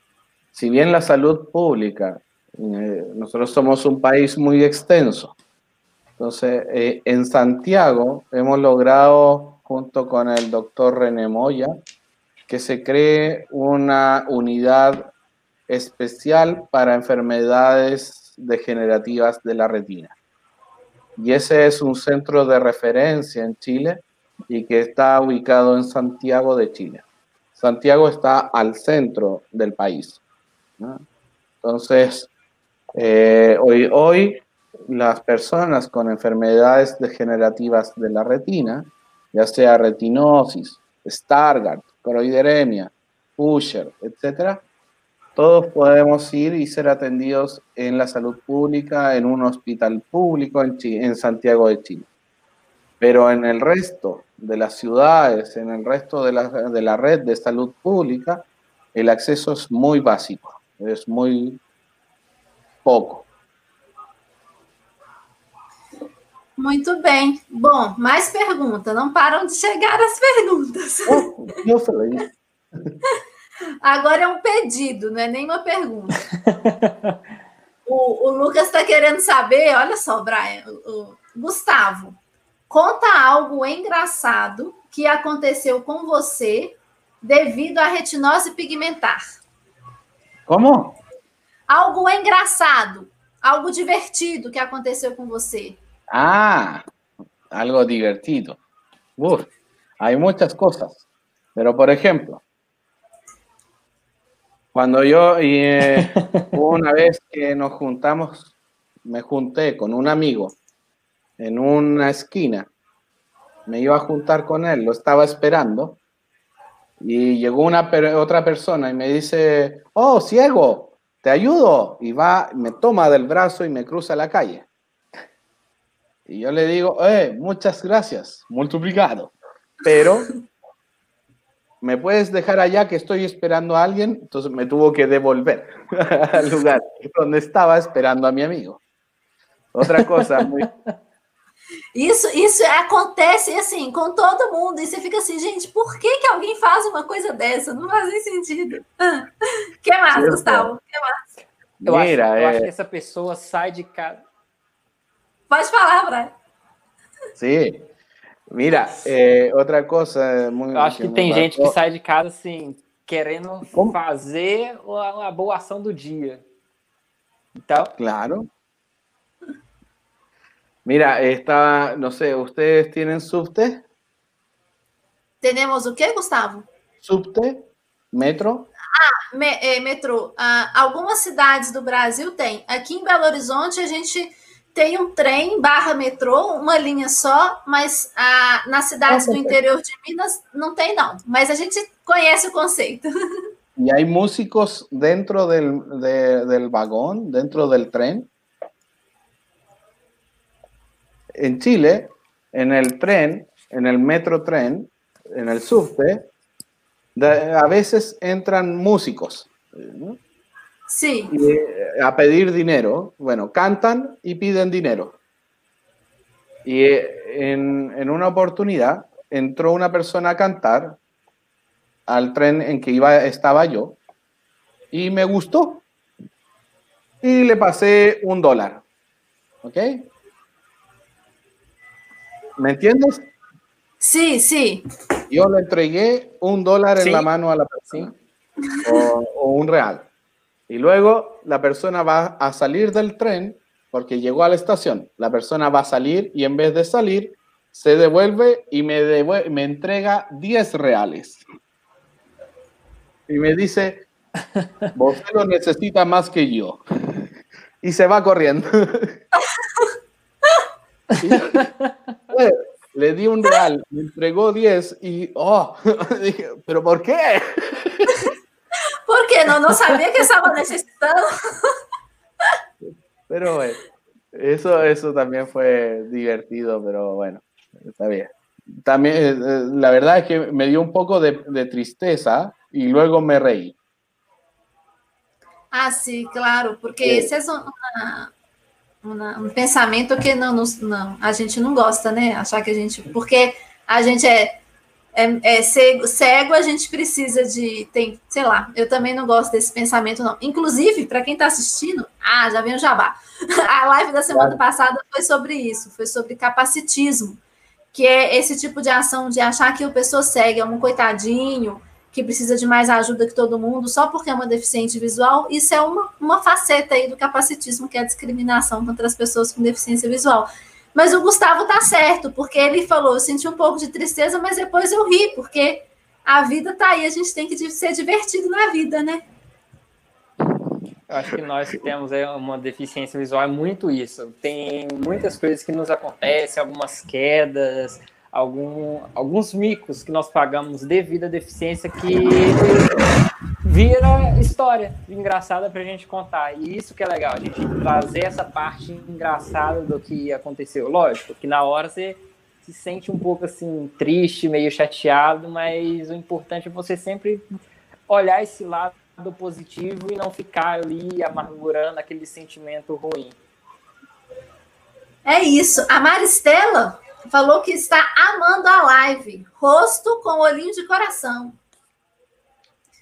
si bien la salud pública, eh, nosotros somos un país muy extenso, Entonces, eh, en Santiago hemos logrado, junto con el doctor René Moya, que se cree una unidad especial para enfermedades degenerativas de la retina. Y ese es un centro de referencia en Chile y que está ubicado en Santiago de Chile. Santiago está al centro del país. Entonces, eh, hoy, hoy las personas con enfermedades degenerativas de la retina, ya sea retinosis, Stargardt, coroideremia, Usher, etcétera, todos podemos ir y ser atendidos en la salud pública, en un hospital público en, en Santiago de Chile. Pero en el resto de las ciudades, en el resto de la, de la red de salud pública, el acceso es muy básico, es muy poco. Muito bem. Bom, mais perguntas. Não param de chegar as perguntas. Eu falei. Agora é um pedido, não é nem uma pergunta. o, o Lucas está querendo saber, olha só, Brian, o, o, Gustavo, conta algo engraçado que aconteceu com você devido à retinose pigmentar. Como? Algo engraçado, algo divertido que aconteceu com você. Ah, algo divertido. Uf, hay muchas cosas. Pero, por ejemplo, cuando yo, eh, una vez que nos juntamos, me junté con un amigo en una esquina, me iba a juntar con él, lo estaba esperando, y llegó una otra persona y me dice, oh, ciego, te ayudo, y va, me toma del brazo y me cruza la calle. Y yo le digo, eh, muchas gracias, multiplicado. Pero, ¿me puedes dejar allá que estoy esperando a alguien? Entonces me tuvo que devolver al lugar donde estaba esperando a mi amigo. Outra coisa muito... Isso, isso acontece assim com todo mundo. E você fica assim, gente, por que, que alguém faz uma coisa dessa? Não faz nem sentido. que mais, Gustavo? que mais? Eu, Mira, acho, eu é... acho que essa pessoa sai de casa. Pode falar, Brian. Sim. Mira, é, outra coisa muito. Eu acho que, que tem gente que sai de casa assim, querendo Como? fazer uma boa ação do dia. Então. Claro. Mira, está, no sé, ¿ustedes tienen subte? ¿Tenemos o quê, Gustavo? Subte? Metro? Ah, me, é, metrô. Ah, algumas cidades do Brasil têm. Aqui em Belo Horizonte, a gente tem um trem barra metrô, uma linha só, mas ah, nas cidades do interior de Minas não tem, não. Mas a gente conhece o conceito. E há músicos dentro del, de, del vagão, dentro del tren? En Chile, en el tren, en el metro tren, en el subte, a veces entran músicos. ¿no? Sí. Eh, a pedir dinero. Bueno, cantan y piden dinero. Y eh, en, una oportunidad entró una persona a cantar al tren en que iba, estaba yo y me gustó. Y le pasé un dólar. ¿Ok? ¿Me entiendes? Sí, sí. Yo le entregué un dólar en la mano a la persona. o un real. Y luego la persona va a salir del tren porque llegó a la estación. La persona va a salir y en vez de salir, se devuelve y me, me entrega 10 reales. Y me dice, vos lo necesita más que yo. Y se va corriendo. le di un real, me entregó 10 y, oh, dije, ¿pero por qué? Porque no, no sabía que estaba necesitando. Pero bueno, eso, eso también fue divertido, pero bueno, está bien. También, eh, eh, la verdad es que me dio un poco de, de tristeza y luego me reí. Ah, sí, claro, porque sí. esse é uma, uma, um pensamento que não, não, a gente não gosta, né? Achar que a gente. Porque a gente é é, é cego, cego, a gente precisa de. Tem, sei lá, eu também não gosto desse pensamento, não. Inclusive, para quem está assistindo, ah, já vem o jabá. A live da semana passada foi sobre isso, foi sobre capacitismo, que é esse tipo de ação de achar que o pessoa cega é um coitadinho, que precisa de mais ajuda que todo mundo, só porque é uma deficiente visual, isso é uma, uma faceta aí do capacitismo, que é a discriminação contra as pessoas com deficiência visual. Mas o Gustavo tá certo, porque ele falou, eu senti um pouco de tristeza, mas depois eu ri, porque a vida tá aí, a gente tem que ser divertido na vida, né? Eu acho que nós que temos uma deficiência visual é muito isso. Tem muitas coisas que nos acontecem, algumas quedas, algum, alguns micos que nós pagamos devido à deficiência que vira história engraçada para a gente contar. E isso que é legal, a gente trazer essa parte engraçada do que aconteceu. Lógico que na hora você se sente um pouco assim triste, meio chateado, mas o importante é você sempre olhar esse lado positivo e não ficar ali amargurando aquele sentimento ruim. É isso. A Maristela falou que está amando a live. Rosto com olhinho de coração.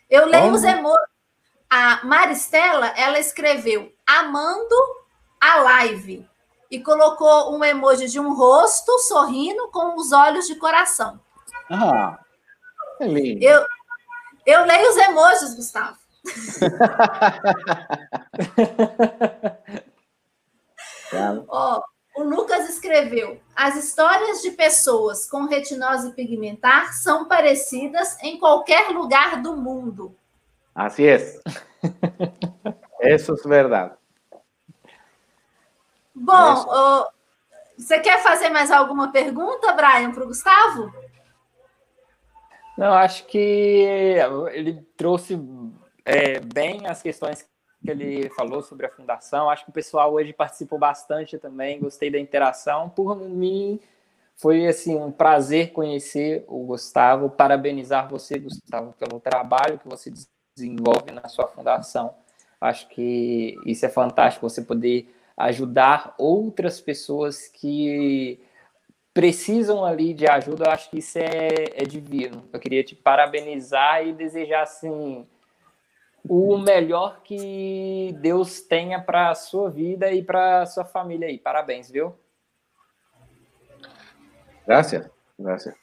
Eu leio Como? os emojis. A Maristela, ela escreveu amando a live e colocou um emoji de um rosto sorrindo com os olhos de coração. Ah, é lindo. Eu, eu leio os emojis, Gustavo. Ó, o Lucas escreveu: as histórias de pessoas com retinose pigmentar são parecidas em qualquer lugar do mundo. Assim é. Isso é verdade. Bom, você quer fazer mais alguma pergunta, Brian, para o Gustavo? Não, acho que ele trouxe é, bem as questões que ele falou sobre a fundação. Acho que o pessoal hoje participou bastante também, gostei da interação. Por mim, foi assim um prazer conhecer o Gustavo, parabenizar você, Gustavo, pelo trabalho que você desenvolve na sua fundação. Acho que isso é fantástico, você poder ajudar outras pessoas que precisam ali de ajuda. Eu acho que isso é, é divino. Eu queria te parabenizar e desejar assim o melhor que Deus tenha para a sua vida e para a sua família aí. Parabéns, viu? Graças, graças.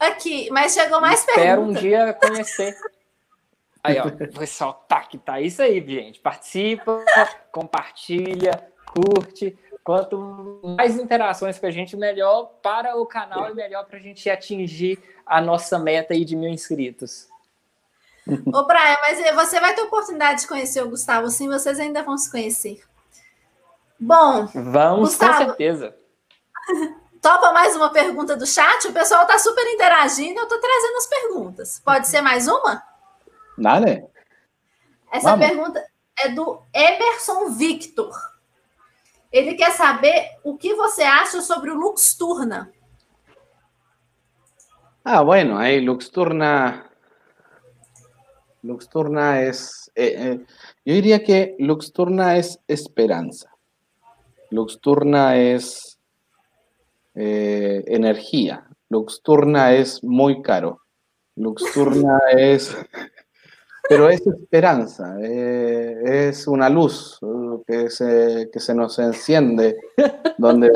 Aqui, mas chegou mais Espero pergunta. um dia conhecer. Aí, ó, o pessoal tá que tá isso aí, gente. Participa, compartilha, curte. Quanto mais interações com a gente, melhor para o canal e melhor para a gente atingir a nossa meta aí de mil inscritos. Ô, Brian, mas você vai ter oportunidade de conhecer o Gustavo, sim, vocês ainda vão se conhecer. Bom. Vamos, Gustavo, com certeza. Topa mais uma pergunta do chat? O pessoal está super interagindo, eu estou trazendo as perguntas. Pode ser mais uma? Nada. Essa Vamos. pergunta é do Emerson Victor. Ele quer saber o que você acha sobre o Luxturna. Ah, bueno, aí Luxturna Luxturna es, eh, eh, yo diría que Luxturna es esperanza. Luxturna es eh, energía. Luxturna es muy caro. Luxturna es, pero es esperanza, es una luz que se, que se nos enciende, donde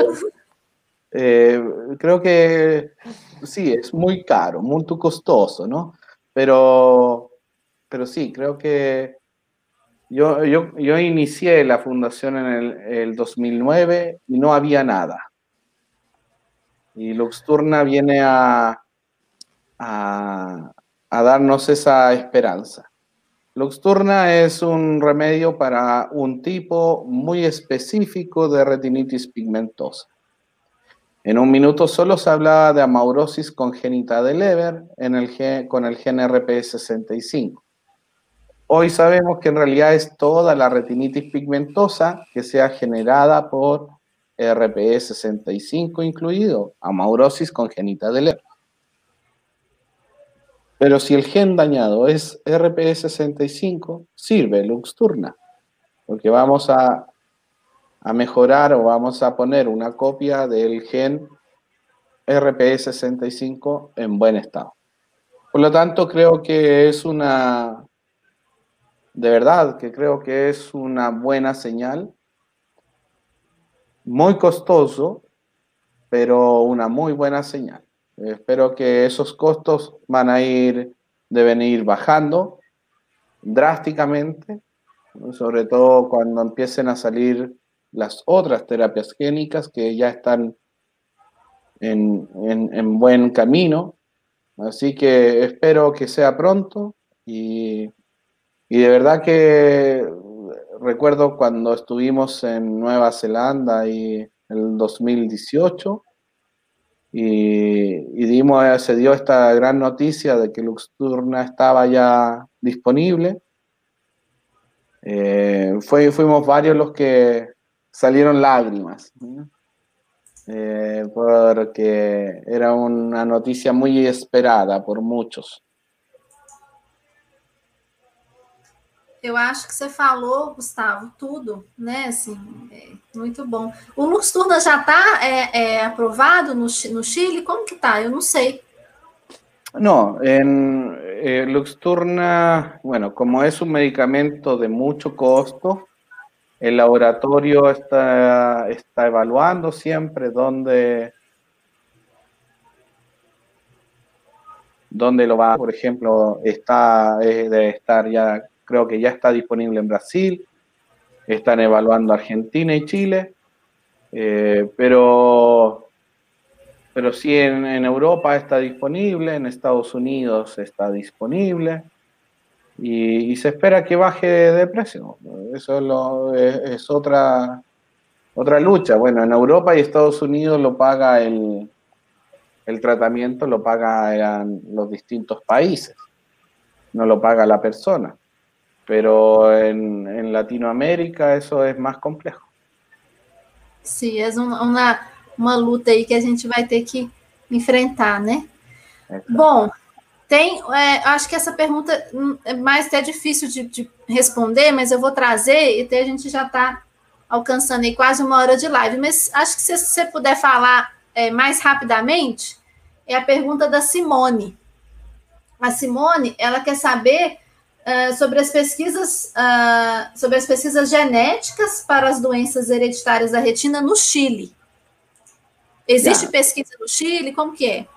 creo que sí, es muy caro, muy costoso, ¿no? Pero pero sí, creo que yo, inicié la fundación en el, 2009 y no había nada. Y Luxturna viene a, darnos esa esperanza. Luxturna es un remedio para un tipo muy específico de retinitis pigmentosa. En un minuto solo se hablaba de amaurosis congénita de Leber en el, con el gen RPS65. Hoy sabemos que en realidad es toda la retinitis pigmentosa que sea generada por RPE65 incluido, amaurosis congénita de Leber. Pero si el gen dañado es RPE65, sirve Luxturna, porque vamos a, a mejorar o vamos a poner una copia del gen RPE65 en buen estado. Por lo tanto, creo que es una, de verdad que creo que es una buena señal. Muy costoso, pero una muy buena señal. Espero que esos costos van a ir deben ir bajando drásticamente, sobre todo cuando empiecen a salir las otras terapias génicas que ya están en, buen camino. Así que espero que sea pronto y, y, de verdad que recuerdo cuando estuvimos en Nueva Zelanda y el 2018 y, y dimos, se dio esta gran noticia de que Luxturna estaba ya disponible. Eh, fue, fuimos varios los que salieron lágrimas, eh, porque era una noticia muy esperada por muchos. Eu acho que você falou, Gustavo, tudo, né? Assim, é, muito bom. O Luxturna já está é, é, aprovado no, Chile? Como que tá? Eu não sei. No, en eh, Luxturna, bueno, como es un medicamento de mucho costo, el laboratorio está, está evaluando siempre dónde, dónde lo va. Por ejemplo, está, debe estar ya, creo que ya está disponible en Brasil, están evaluando Argentina y Chile, eh, pero, pero sí en, Europa está disponible, en Estados Unidos está disponible y, se espera que baje de precio. Eso es, otra, otra lucha. Bueno, en Europa y Estados Unidos lo paga el, el tratamiento, lo pagan los distintos países, no lo paga la persona. Pero en, en Latinoamérica eso es más complejo. Sí, es una, una luta aí que a gente vai ter que enfrentar, né? Bom, Tem, é, acho que essa pergunta hum, é mais até difícil de, de, responder, mas eu vou trazer, e até a gente já está alcançando aí quase uma hora de live. Mas acho que se você puder falar é, mais rapidamente, é a pergunta da Simone. A Simone, ela quer saber uh, sobre as pesquisas uh, sobre as pesquisas genéticas para as doenças hereditárias da retina no Chile. Existe pesquisa no Chile? Como que é?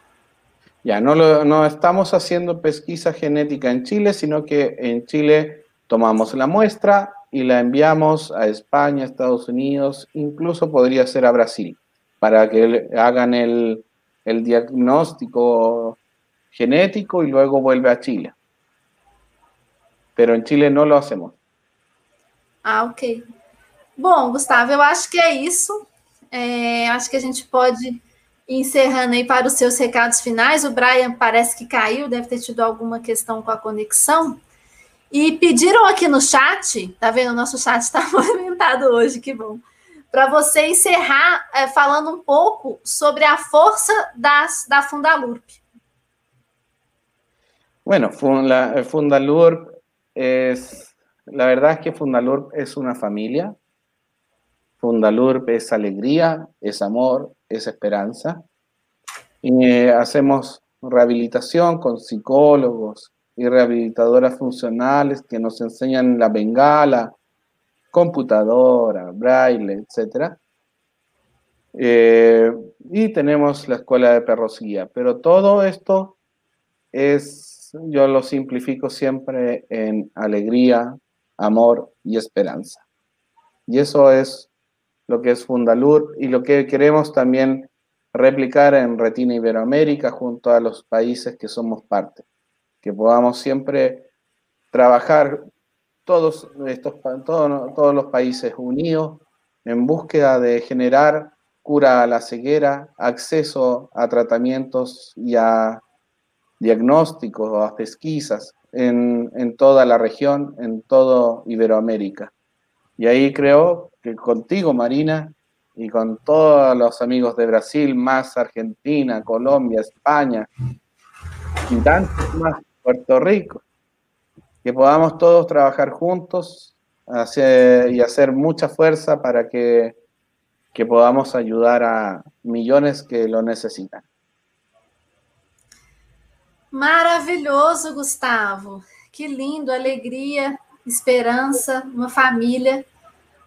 Ya, no, lo, no estamos haciendo pesquisa genética en Chile, sino que en Chile tomamos la muestra y la enviamos a España, Estados Unidos, incluso podría ser a Brasil, para que hagan el, el diagnóstico genético y luego vuelve a Chile. Pero en Chile no lo hacemos. Ah, ok. Bom, Gustavo, eu acho que é isso. É, acho que a gente pode encerrando aí para os seus recados finais, o Brian parece que caiu, deve ter tido alguma questão com a conexão. E pediram aqui no chat, tá vendo? O nosso chat está movimentado hoje, que bom. Para você encerrar é, falando um pouco sobre a força das, da Fundalurp. Bueno, Fundalurp es, la verdad es que Fundalurp es una familia. Fundalurp es alegría, es amor, es esperanza. Y hacemos rehabilitación con psicólogos y rehabilitadoras funcionales que nos enseñan la bengala, computadora, braille, etc. Eh, y tenemos la escuela de perrosía. Pero todo esto es, yo lo simplifico siempre en alegría, amor y esperanza. Y eso es lo que es Fundalur y lo que queremos también replicar en Retina Iberoamérica junto a los países que somos parte. Que podamos siempre trabajar todos, estos, todos, todos los países unidos en búsqueda de generar cura a la ceguera, acceso a tratamientos y a diagnósticos o a pesquisas en, en toda la región, en todo Iberoamérica. Y ahí creo que contigo, Marina, y con todos los amigos de Brasil, más Argentina, Colombia, España, y tantos más, Puerto Rico, que podamos todos trabajar juntos y hacer mucha fuerza para que, que podamos ayudar a millones que lo necesitan. Maravilhoso, Gustavo. Que lindo, alegria, esperança, uma família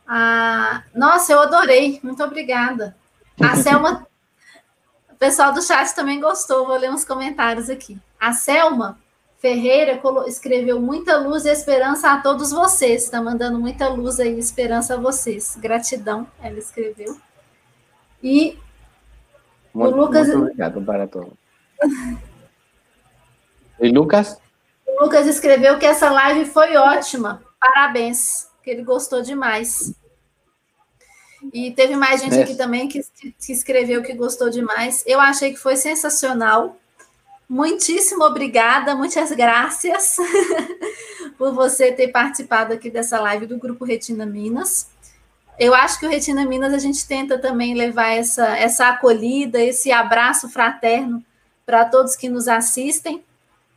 Ah, nossa, eu adorei, muito obrigada. A Selma, o pessoal do chat também gostou, vou ler uns comentários aqui. A Selma Ferreira escreveu muita luz e esperança a todos vocês. Está mandando muita luz e esperança a vocês. Gratidão, ela escreveu. E muito, o Lucas. Muito obrigado para todos. e Lucas? O Lucas escreveu que essa live foi ótima. Parabéns, que ele gostou demais. E teve mais gente é. aqui também que, que escreveu que gostou demais. Eu achei que foi sensacional. Muitíssimo obrigada, muitas graças por você ter participado aqui dessa live do Grupo Retina Minas. Eu acho que o Retina Minas a gente tenta também levar essa, essa acolhida, esse abraço fraterno para todos que nos assistem,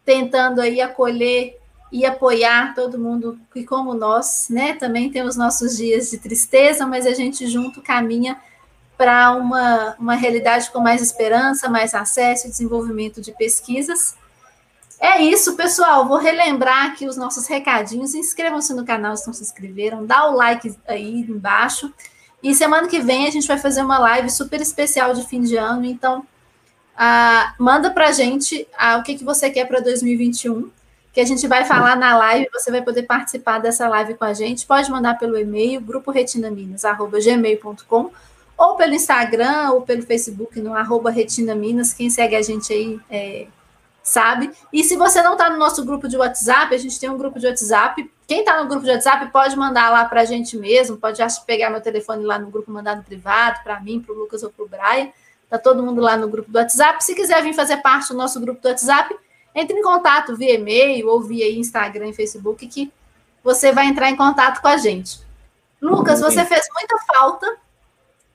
tentando aí acolher e apoiar todo mundo que, como nós, né, também tem os nossos dias de tristeza, mas a gente junto caminha para uma, uma realidade com mais esperança, mais acesso e desenvolvimento de pesquisas. É isso, pessoal. Vou relembrar aqui os nossos recadinhos. Inscrevam-se no canal se não se inscreveram, dá o like aí embaixo. E semana que vem a gente vai fazer uma live super especial de fim de ano. Então, ah, manda para a gente ah, o que, que você quer para 2021, que a gente vai falar na live. Você vai poder participar dessa live com a gente. Pode mandar pelo e-mail, gruporetinaminas.gmail.com ou pelo Instagram, ou pelo Facebook, no arroba Retina Minas. Quem segue a gente aí é, sabe. E se você não está no nosso grupo de WhatsApp, a gente tem um grupo de WhatsApp. Quem está no grupo de WhatsApp pode mandar lá para a gente mesmo, pode pegar meu telefone lá no grupo, mandar no privado, para mim, para o Lucas ou para o Brian. Está todo mundo lá no grupo do WhatsApp. Se quiser vir fazer parte do nosso grupo do WhatsApp, entre em contato via e-mail ou via Instagram e Facebook, que você vai entrar em contato com a gente. Lucas, você fez muita falta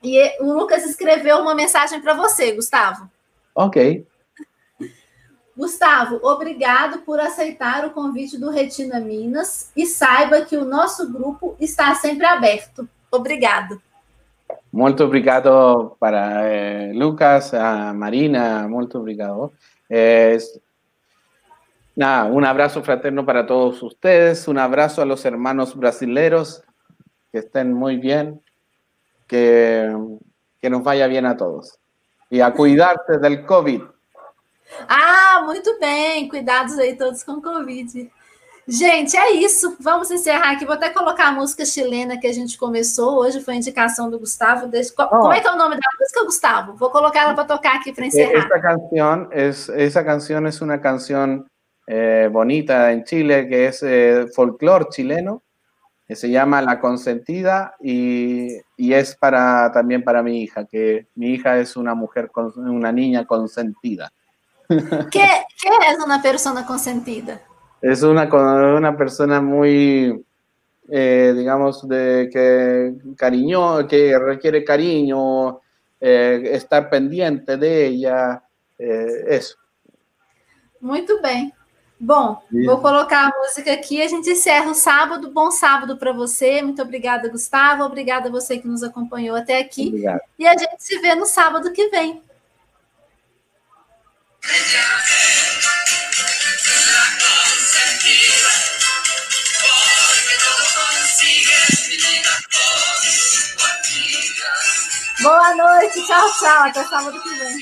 e o Lucas escreveu uma mensagem para você, Gustavo. Ok. Gustavo, obrigado por aceitar o convite do Retina Minas e saiba que o nosso grupo está sempre aberto. Obrigado. Muito obrigado para eh, Lucas, a Marina, muito obrigado. Nada, un abrazo fraterno para todos ustedes, un abrazo a los hermanos brasileros, que estén muy bien, que, que nos vaya bien a todos. E a cuidar-se del Covid. Ah, muito bem. Cuidados aí todos com Covid. Gente, é isso. Vamos encerrar aqui. Vou até colocar a música chilena que a gente começou. Hoje foi indicação do Gustavo. Deixa... Oh. Como é que é o nome da música, Gustavo? Vou colocar ela para tocar aqui para encerrar. Essa canção é essa canção é uma canção eh, bonita em Chile que é eh, folclore chileno que se llama La Consentida y, y, es para también para mi hija, que mi hija es una mujer, una niña consentida. ¿Qué, qué es una persona consentida? Es una, una persona muy, eh, digamos, de que cariño, que requiere cariño, eh, estar pendiente de ella, eh, eso. Muito bem. Bom, Isso. vou colocar a música aqui. A gente encerra o sábado. Bom sábado para você. Muito obrigada, Gustavo. Obrigada a você que nos acompanhou até aqui. Obrigado. E a gente se vê no sábado que vem. Boa noite, tchau, tchau. Até sábado que vem.